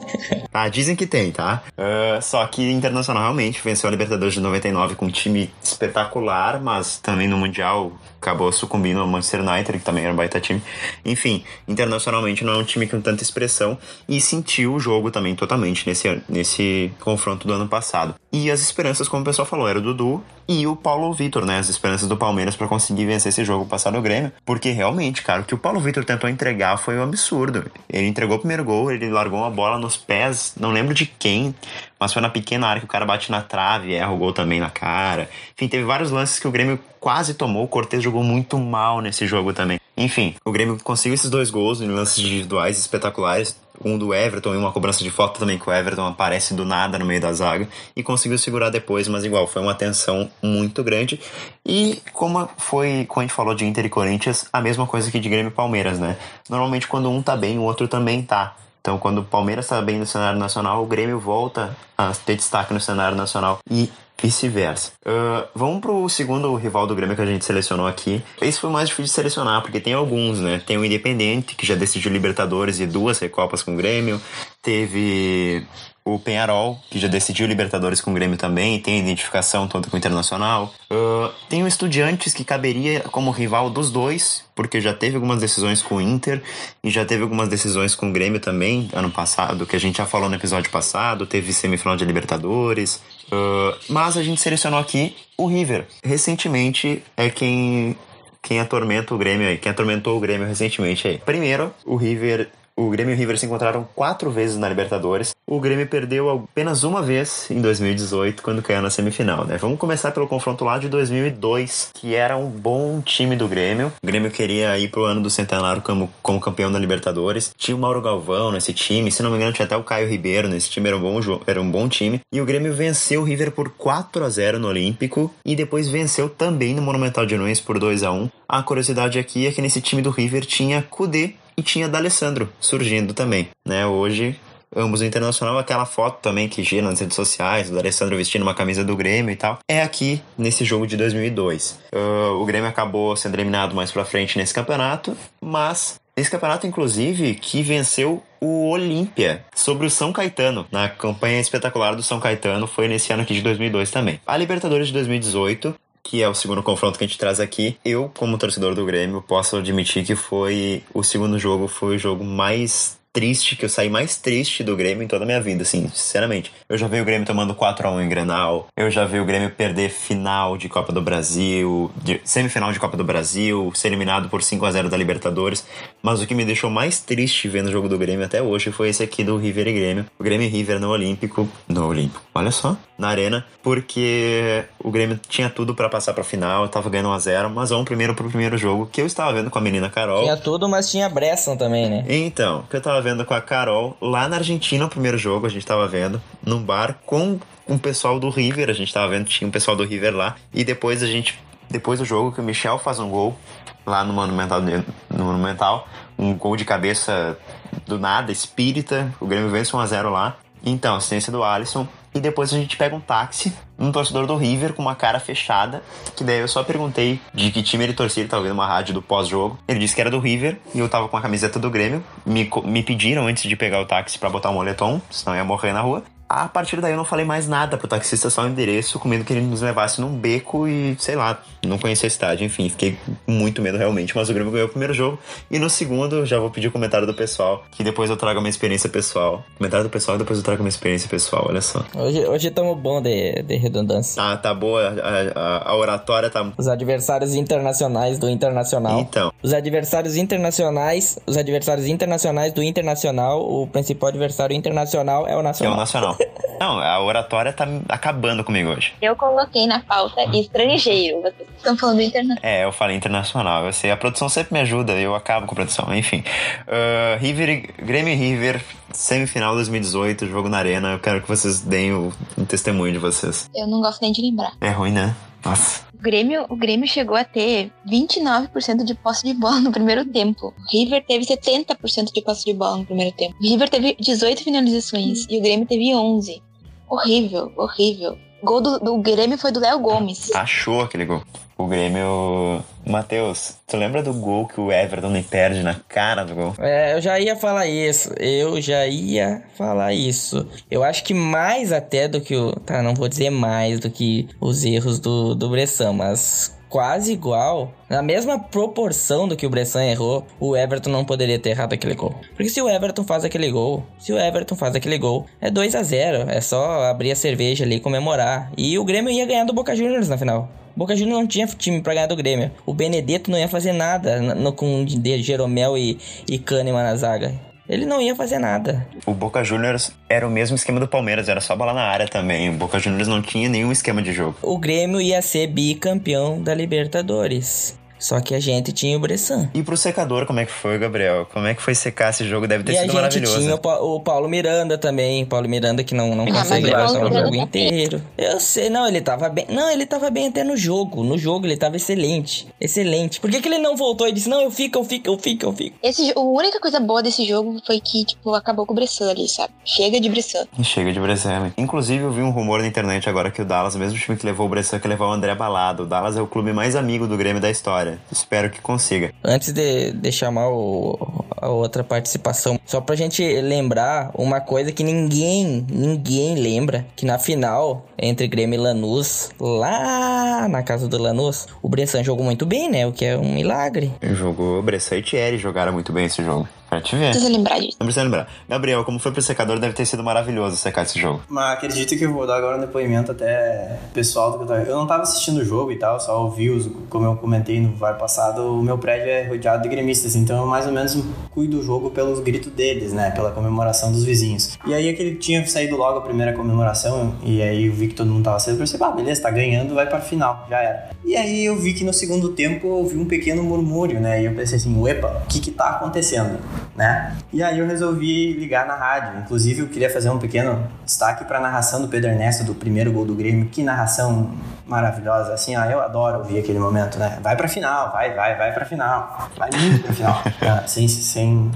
[LAUGHS] ah, dizem que tem, tá? Uh, só que internacional realmente venceu a Libertadores de 99 com um time espetacular, mas também no Mundial acabou sucumbindo ao Manchester United, que também era um baita time. Enfim, internacionalmente não é um time com tanta expressão e sentiu o jogo também totalmente nesse, nesse confronto do ano passado. E as esperanças, como o pessoal falou, era o Dudu e o Paulo Vitor, né? As esperanças do Palmeiras para conseguir vencer esse jogo passar no Grêmio. Porque realmente, cara, o que o Paulo Vitor tentou entregar foi um absurdo. Ele entregou o primeiro gol, ele largou uma bola nos pés, não lembro de quem, mas foi na pequena área que o cara bate na trave, erra o gol também na cara. Enfim, teve vários lances que o Grêmio quase tomou. O Cortez jogou muito mal nesse jogo também. Enfim, o Grêmio conseguiu esses dois gols em lances individuais espetaculares um do Everton e uma cobrança de falta também que o Everton aparece do nada no meio da zaga e conseguiu segurar depois, mas igual, foi uma tensão muito grande. E como foi, quando a gente falou de Inter e Corinthians, a mesma coisa que de Grêmio e Palmeiras, né? Normalmente quando um tá bem, o outro também tá. Então, quando o Palmeiras tá bem no cenário nacional, o Grêmio volta a ter destaque no cenário nacional. E vice-versa. Uh, vamos pro segundo rival do Grêmio que a gente selecionou aqui. Esse foi mais difícil de selecionar, porque tem alguns, né? Tem o Independente, que já decidiu Libertadores e duas Recopas com o Grêmio. Teve o Penharol, que já decidiu Libertadores com o Grêmio também, tem identificação toda com o Internacional. Uh, tem o Estudiantes, que caberia como rival dos dois, porque já teve algumas decisões com o Inter e já teve algumas decisões com o Grêmio também, ano passado, que a gente já falou no episódio passado, teve semifinal de Libertadores. Uh, mas a gente selecionou aqui o River. Recentemente é quem quem atormenta o Grêmio aí, quem atormentou o Grêmio recentemente aí. Primeiro, o River o Grêmio e o River se encontraram quatro vezes na Libertadores. O Grêmio perdeu apenas uma vez em 2018, quando caiu na semifinal, né? Vamos começar pelo confronto lá de 2002, que era um bom time do Grêmio. O Grêmio queria ir pro ano do centenário como, como campeão da Libertadores. Tinha o Mauro Galvão nesse time, se não me engano tinha até o Caio Ribeiro nesse time, era um bom, era um bom time. E o Grêmio venceu o River por 4 a 0 no Olímpico e depois venceu também no Monumental de Nunes por 2 a 1 A curiosidade aqui é que nesse time do River tinha Kudê, e tinha D'Alessandro surgindo também, né? Hoje ambos o Internacional, aquela foto também que gira nas redes sociais, do Alessandro vestindo uma camisa do Grêmio e tal, é aqui nesse jogo de 2002. Uh, o Grêmio acabou sendo eliminado mais pra frente nesse campeonato, mas esse campeonato, inclusive, que venceu o Olímpia sobre o São Caetano. Na campanha espetacular do São Caetano, foi nesse ano aqui de 2002 também. A Libertadores de 2018 que é o segundo confronto que a gente traz aqui. Eu, como torcedor do Grêmio, posso admitir que foi o segundo jogo, foi o jogo mais triste, que eu saí mais triste do Grêmio em toda a minha vida, assim, sinceramente. Eu já vi o Grêmio tomando 4x1 em Grenal, eu já vi o Grêmio perder final de Copa do Brasil, de, semifinal de Copa do Brasil, ser eliminado por 5x0 da Libertadores, mas o que me deixou mais triste vendo o jogo do Grêmio até hoje foi esse aqui do River e Grêmio. O Grêmio e River no Olímpico, no Olímpico, olha só, na Arena, porque o Grêmio tinha tudo para passar pra final, tava ganhando 1x0, mas vamos primeiro pro primeiro jogo, que eu estava vendo com a menina Carol. Tinha tudo, mas tinha Bresson também, né? Então, que eu tava vendo com a Carol lá na Argentina, o primeiro jogo, a gente tava vendo, num bar com um pessoal do River, a gente tava vendo, tinha um pessoal do River lá, e depois a gente, depois do jogo, que o Michel faz um gol lá no Monumental, no Monumental um gol de cabeça do nada, espírita, o Grêmio vence 1x0 lá. Então, assistência do Alisson. E depois a gente pega um táxi, um torcedor do River com uma cara fechada. Que daí eu só perguntei de que time ele torcia, ele tava vendo uma rádio do pós-jogo. Ele disse que era do River e eu tava com a camiseta do Grêmio. Me, me pediram antes de pegar o táxi para botar um moletom, senão ia morrer na rua. A partir daí eu não falei mais nada pro taxista, só o endereço, com medo que ele nos levasse num beco e, sei lá, não conhecia a cidade, enfim, fiquei com muito medo realmente, mas o Grêmio ganhou o primeiro jogo. E no segundo, já vou pedir o comentário do pessoal, que depois eu trago a minha experiência pessoal. Comentário do pessoal e depois eu trago a minha experiência pessoal, olha só. Hoje, hoje estamos bom de, de redundância. Ah, tá boa, a, a, a, oratória tá... Os adversários internacionais do Internacional. Então. Os adversários internacionais, os adversários internacionais do Internacional, o principal adversário internacional é o Nacional. É o Nacional. [LAUGHS] Não, a oratória tá acabando comigo hoje. Eu coloquei na pauta estrangeiro. Vocês estão falando internacional. É, eu falei internacional. Eu sei, a produção sempre me ajuda, eu acabo com a produção. Enfim. Uh, River, Grêmio e River, semifinal 2018, jogo na Arena. Eu quero que vocês deem o, o testemunho de vocês. Eu não gosto nem de lembrar. É ruim, né? Nossa. O Grêmio, o Grêmio chegou a ter 29% de posse de bola no primeiro tempo. O River teve 70% de posse de bola no primeiro tempo. O River teve 18 finalizações e o Grêmio teve 11. Horrível, horrível. gol do, do Grêmio foi do Léo Gomes. Achou aquele gol. O Grêmio. Matheus, tu lembra do gol que o Everton me perde na cara do gol? É, eu já ia falar isso. Eu já ia falar isso. Eu acho que mais até do que o. Tá, não vou dizer mais do que os erros do, do Bressan, mas quase igual, na mesma proporção do que o Bressan errou, o Everton não poderia ter errado aquele gol. Porque se o Everton faz aquele gol, se o Everton faz aquele gol, é 2 a 0 é só abrir a cerveja ali e comemorar. E o Grêmio ia ganhar do Boca Juniors na final. Boca Juniors não tinha time pra ganhar do Grêmio. O Benedetto não ia fazer nada no, com Jeromel e, e Kahneman na zaga. Ele não ia fazer nada. O Boca Juniors era o mesmo esquema do Palmeiras, era só bola na área também. O Boca Juniors não tinha nenhum esquema de jogo. O Grêmio ia ser bicampeão da Libertadores. Só que a gente tinha o Bressan. E pro secador, como é que foi, Gabriel? Como é que foi secar esse jogo? Deve ter e sido maravilhoso. E a gente tinha o, Pa o, Paulo Miranda também. Paulo Miranda que não, não ah, consegue passar o jogo inteiro. Eu sei, não, ele tava bem. Não, ele tava bem até no jogo. No jogo ele tava excelente. Excelente. Por que, que ele não voltou e disse, não, eu fico, eu fico, eu fico, eu fico? Esse, a única coisa boa desse jogo foi que, tipo, acabou com o Bressan ali, sabe? Chega de Bressan. Chega de Bressan. Inclusive, eu vi um rumor na internet agora que o Dallas, o mesmo time que levou o Bressan, que levou o André Balado. O Dallas é o clube mais amigo do Grêmio da história. Espero que consiga. Antes de, de chamar o, a outra participação, só pra gente lembrar uma coisa que ninguém, ninguém lembra, que na final entre Grêmio e Lanús, lá na casa do Lanús, o Bressan jogou muito bem, né? O que é um milagre. Jogou, Bressan e Thierry jogaram muito bem esse jogo. Pra te ver. Precisa lembrar disso. Não precisa lembrar. Gabriel, como foi pro secador, deve ter sido maravilhoso secar esse jogo. Mas acredito que eu vou dar agora um depoimento até pessoal do que eu tava. Eu não tava assistindo o jogo e tal, só ouvi os. Como eu comentei no VAR passado, o meu prédio é rodeado de gremistas, então eu mais ou menos cuido do jogo pelos gritos deles, né? Pela comemoração dos vizinhos. E aí aquele tinha saído logo a primeira comemoração, e aí eu vi que todo mundo tava cedo, eu pensei, ah, beleza, tá ganhando, vai pra final, já era. E aí eu vi que no segundo tempo eu ouvi um pequeno murmúrio, né? E eu pensei assim, uepa, o que que tá acontecendo, né? E aí eu resolvi ligar na rádio. Inclusive eu queria fazer um pequeno destaque para a narração do Pedro Ernesto do primeiro gol do Grêmio. Que narração maravilhosa. Assim, ah, eu adoro ouvir aquele momento, né? Vai pra final, vai, vai, vai pra final. Vai muito pra final. [LAUGHS] Ah, sem, sem,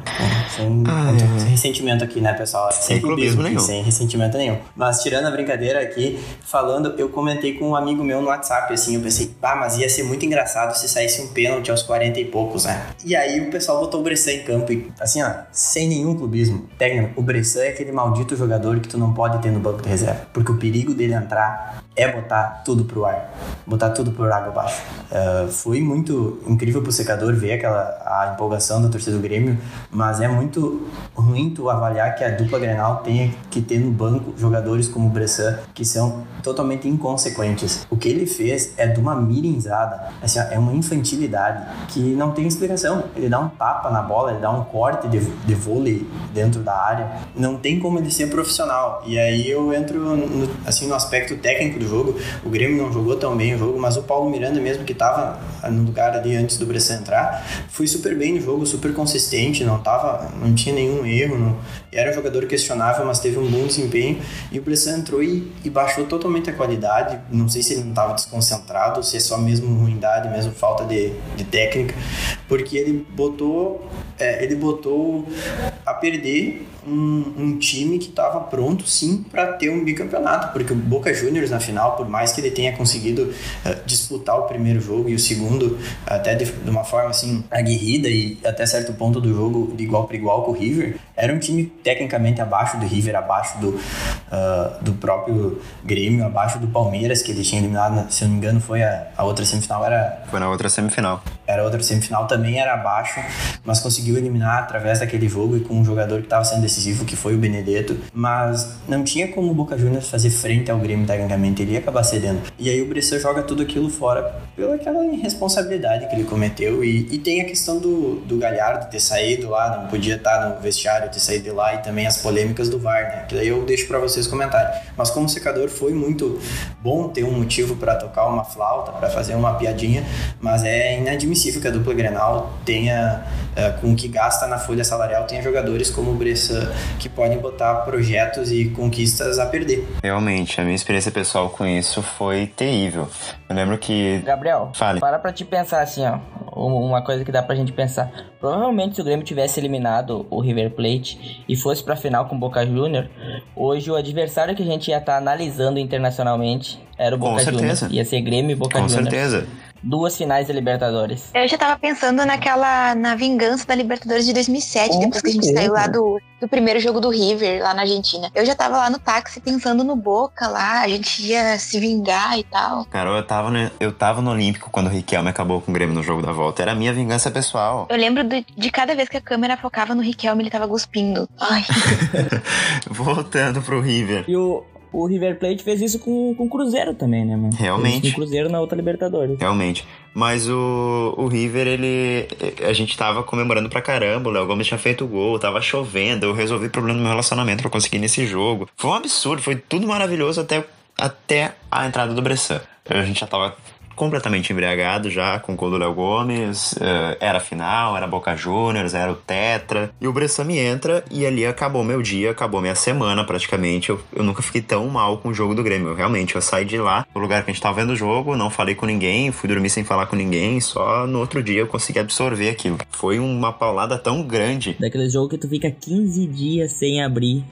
sem, ah, sem, sem ressentimento aqui, né, pessoal? Sem, sem clubismo nenhum. Sem ressentimento nenhum. Mas tirando a brincadeira aqui, falando, eu comentei com um amigo meu no WhatsApp, assim, eu pensei, ah, mas ia ser muito engraçado se saísse um pênalti aos 40 e poucos, né? E aí o pessoal botou o Bressan em campo e, assim, ó, sem nenhum clubismo. Técnico, o Bressan é aquele maldito jogador que tu não pode ter no banco de reserva. Porque o perigo dele entrar é botar tudo pro ar. Botar tudo por água abaixo. Uh, foi muito incrível pro secador ver aquela a empolgação da torcida do Grêmio, mas é muito ruim tu avaliar que a dupla Grenal tenha que ter no banco jogadores como o Bressan, que são totalmente inconsequentes. O que ele fez é de uma mirinzada, assim, é uma infantilidade que não tem explicação. Ele dá um tapa na bola, ele dá um de, de vôlei dentro da área, não tem como ele ser profissional. E aí eu entro no, assim no aspecto técnico do jogo. O Grêmio não jogou tão bem o jogo, mas o Paulo Miranda mesmo que estava no lugar ali antes do Bressan entrar, foi super bem no jogo, super consistente, não tava, não tinha nenhum erro, não, era um jogador questionável, mas teve um bom desempenho e o Bressan entrou e, e baixou totalmente a qualidade. Não sei se ele não estava desconcentrado, se é só mesmo ruindade, mesmo falta de, de técnica, porque ele botou é, ele botou a perder um, um time que estava pronto sim para ter um bicampeonato, porque o Boca Juniors na final, por mais que ele tenha conseguido uh, disputar o primeiro jogo e o segundo até de, de, uma forma assim aguerrida e até certo ponto do jogo de igual para igual com o River, era um time tecnicamente abaixo do River, abaixo do, uh, do próprio Grêmio, abaixo do Palmeiras que ele tinha eliminado, se eu não me engano foi a, a outra semifinal era foi na outra semifinal. Era outra semifinal também era abaixo, mas conseguiu eliminar através daquele jogo e com um jogador que estava sendo decisivo, que foi o Benedetto. Mas não tinha como o Boca Juniors fazer frente ao Grêmio tecnicamente, ele ia acabar cedendo. E aí o Bressan joga tudo aquilo fora pela aquela irresponsabilidade que ele cometeu. E, e tem a questão do, do Galhardo ter saído lá, não podia estar no vestiário, ter saído de lá, e também as polêmicas do VAR, né? Que daí eu deixo para vocês comentarem. Mas como secador foi muito bom ter um motivo para tocar uma flauta, para fazer uma piadinha, mas é inadmissível que a dupla Grenal tenha, uh, com o que gasta na folha salarial, tenha jogadores como o Bressan que podem botar projetos e conquistas a perder. Realmente, a minha experiência pessoal com isso foi terrível. Eu lembro que. Gabriel, Fale. para pra te pensar assim, ó. uma coisa que dá pra gente pensar. Provavelmente se o Grêmio tivesse eliminado o River Plate e fosse pra final com o Boca Junior, hoje o adversário que a gente ia estar tá analisando internacionalmente era o Boca Juniors. Ia ser Grêmio e Boca Com Juniors. Com certeza duas finais da Libertadores. Eu já tava pensando naquela na vingança da Libertadores de 2007, Com depois que a gente saiu lá do, do primeiro jogo do River lá na Argentina. Eu já tava lá no táxi pensando no Boca lá, a gente ia se vingar e tal. Cara, eu tava no, eu tava no Olímpico quando o Riquelme acabou com o Grêmio no jogo da volta. Era a minha vingança pessoal. Eu lembro de, de cada vez que a câmera focava no Riquelme, ele tava cuspindo. Ai. [LAUGHS] Voltando pro River. E o, o River Plate fez isso com, com o Cruzeiro também, né, mano? Realmente. Com o Cruzeiro na outra Libertadores. Realmente. Mas o, o River, ele. A gente tava comemorando pra caramba. O Léo Gomes tinha feito gol, tava chovendo. Eu resolvi o problema do meu relacionamento pra conseguir nesse jogo. Foi um absurdo, foi tudo maravilhoso até, até a entrada do Bressan. A gente já tava completamente embriagado já com o gol do Léo Gomes. Uh, era final, era Boca Juniors, era o Tetra. E o Bressan me entra e ali acabou meu dia, acabou minha semana praticamente. Eu, eu nunca fiquei tão mal com o jogo do Grêmio. Eu, realmente, eu saí de lá, do lugar que a gente tava vendo o jogo, não falei com ninguém, fui dormir sem falar com ninguém, só no outro dia eu consegui absorver aquilo. Foi uma paulada tão grande. Daquele jogo que tu fica 15 dias sem abrir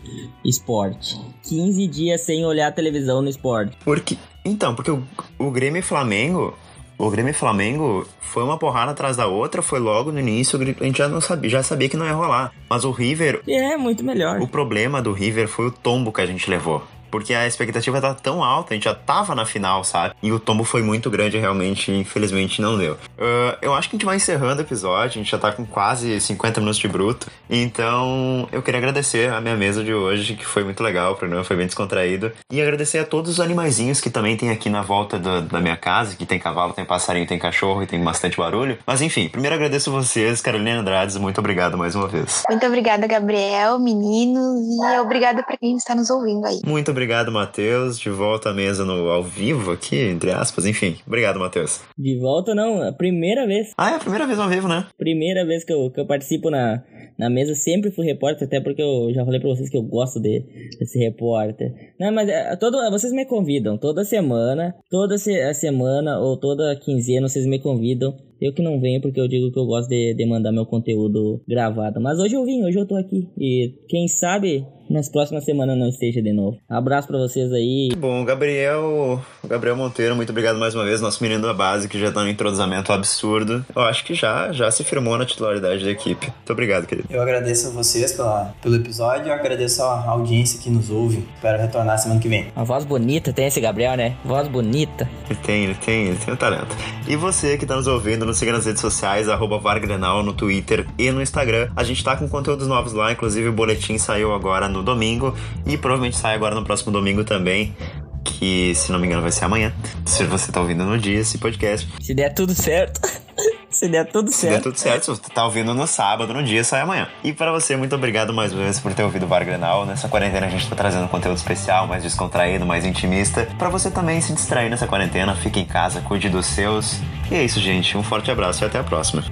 esporte. 15 dias sem olhar a televisão no esporte. Porque então, porque o, o Grêmio e Flamengo. O Grêmio e Flamengo foi uma porrada atrás da outra, foi logo no início, a gente já não sabia, já sabia que não ia rolar. Mas o River. É, muito melhor. O problema do River foi o tombo que a gente levou porque a expectativa tá tão alta, a gente já tava na final, sabe? E o tombo foi muito grande, realmente, infelizmente não deu. Uh, eu acho que a gente vai encerrando o episódio, a gente já tá com quase 50 minutos de bruto, então eu queria agradecer a minha mesa de hoje, que foi muito legal, o programa foi bem descontraído, e agradecer a todos os animaizinhos que também tem aqui na volta da, da minha casa, que tem cavalo, tem passarinho, tem cachorro e tem bastante barulho. Mas enfim, primeiro agradeço vocês, Carolina Andrades, muito obrigado mais uma vez. Muito obrigada, Gabriel, meninos, e obrigada para quem está nos ouvindo aí. Muito obrigado Matheus. De volta à mesa no ao vivo aqui, entre aspas. Enfim, obrigado, Matheus. De volta não, é a primeira vez. Ah, é a primeira vez ao vivo, né? Primeira vez que eu, que eu participo na, na mesa. Sempre fui repórter, até porque eu já falei pra vocês que eu gosto de, de ser repórter. Não, mas é, todo, vocês me convidam toda semana, toda a semana ou toda quinzena vocês me convidam. Eu que não venho porque eu digo que eu gosto de, de mandar meu conteúdo gravado. Mas hoje eu vim, hoje eu tô aqui. E quem sabe nas próximas semanas não esteja de novo. Abraço para vocês aí. Bom, Gabriel, Gabriel Monteiro, muito obrigado mais uma vez, nosso menino da base que já tá no entrosamento absurdo. Eu acho que já já se firmou na titularidade da equipe. Muito obrigado, querido. Eu agradeço a vocês pela, pelo episódio, eu agradeço a audiência que nos ouve. Espero retornar semana que vem. Uma voz bonita tem esse Gabriel, né? Voz bonita. Ele tem, ele tem, ele tem um talento. E você que tá nos ouvindo, nos siga nas redes sociais, arroba Vargrenal no Twitter e no Instagram. A gente tá com conteúdos novos lá, inclusive o boletim saiu agora no no domingo e provavelmente sai agora no próximo domingo também. Que, se não me engano, vai ser amanhã. Se você tá ouvindo no dia esse podcast. Se der tudo certo. [LAUGHS] Se der tudo certo. Se der tudo certo, se você tá ouvindo no sábado, no dia, sai amanhã. E para você, muito obrigado mais uma vez por ter ouvido o Bar Grenal. Nessa quarentena a gente tá trazendo conteúdo especial, mais descontraído, mais intimista. para você também se distrair nessa quarentena, fique em casa, cuide dos seus. E é isso, gente. Um forte abraço e até a próxima.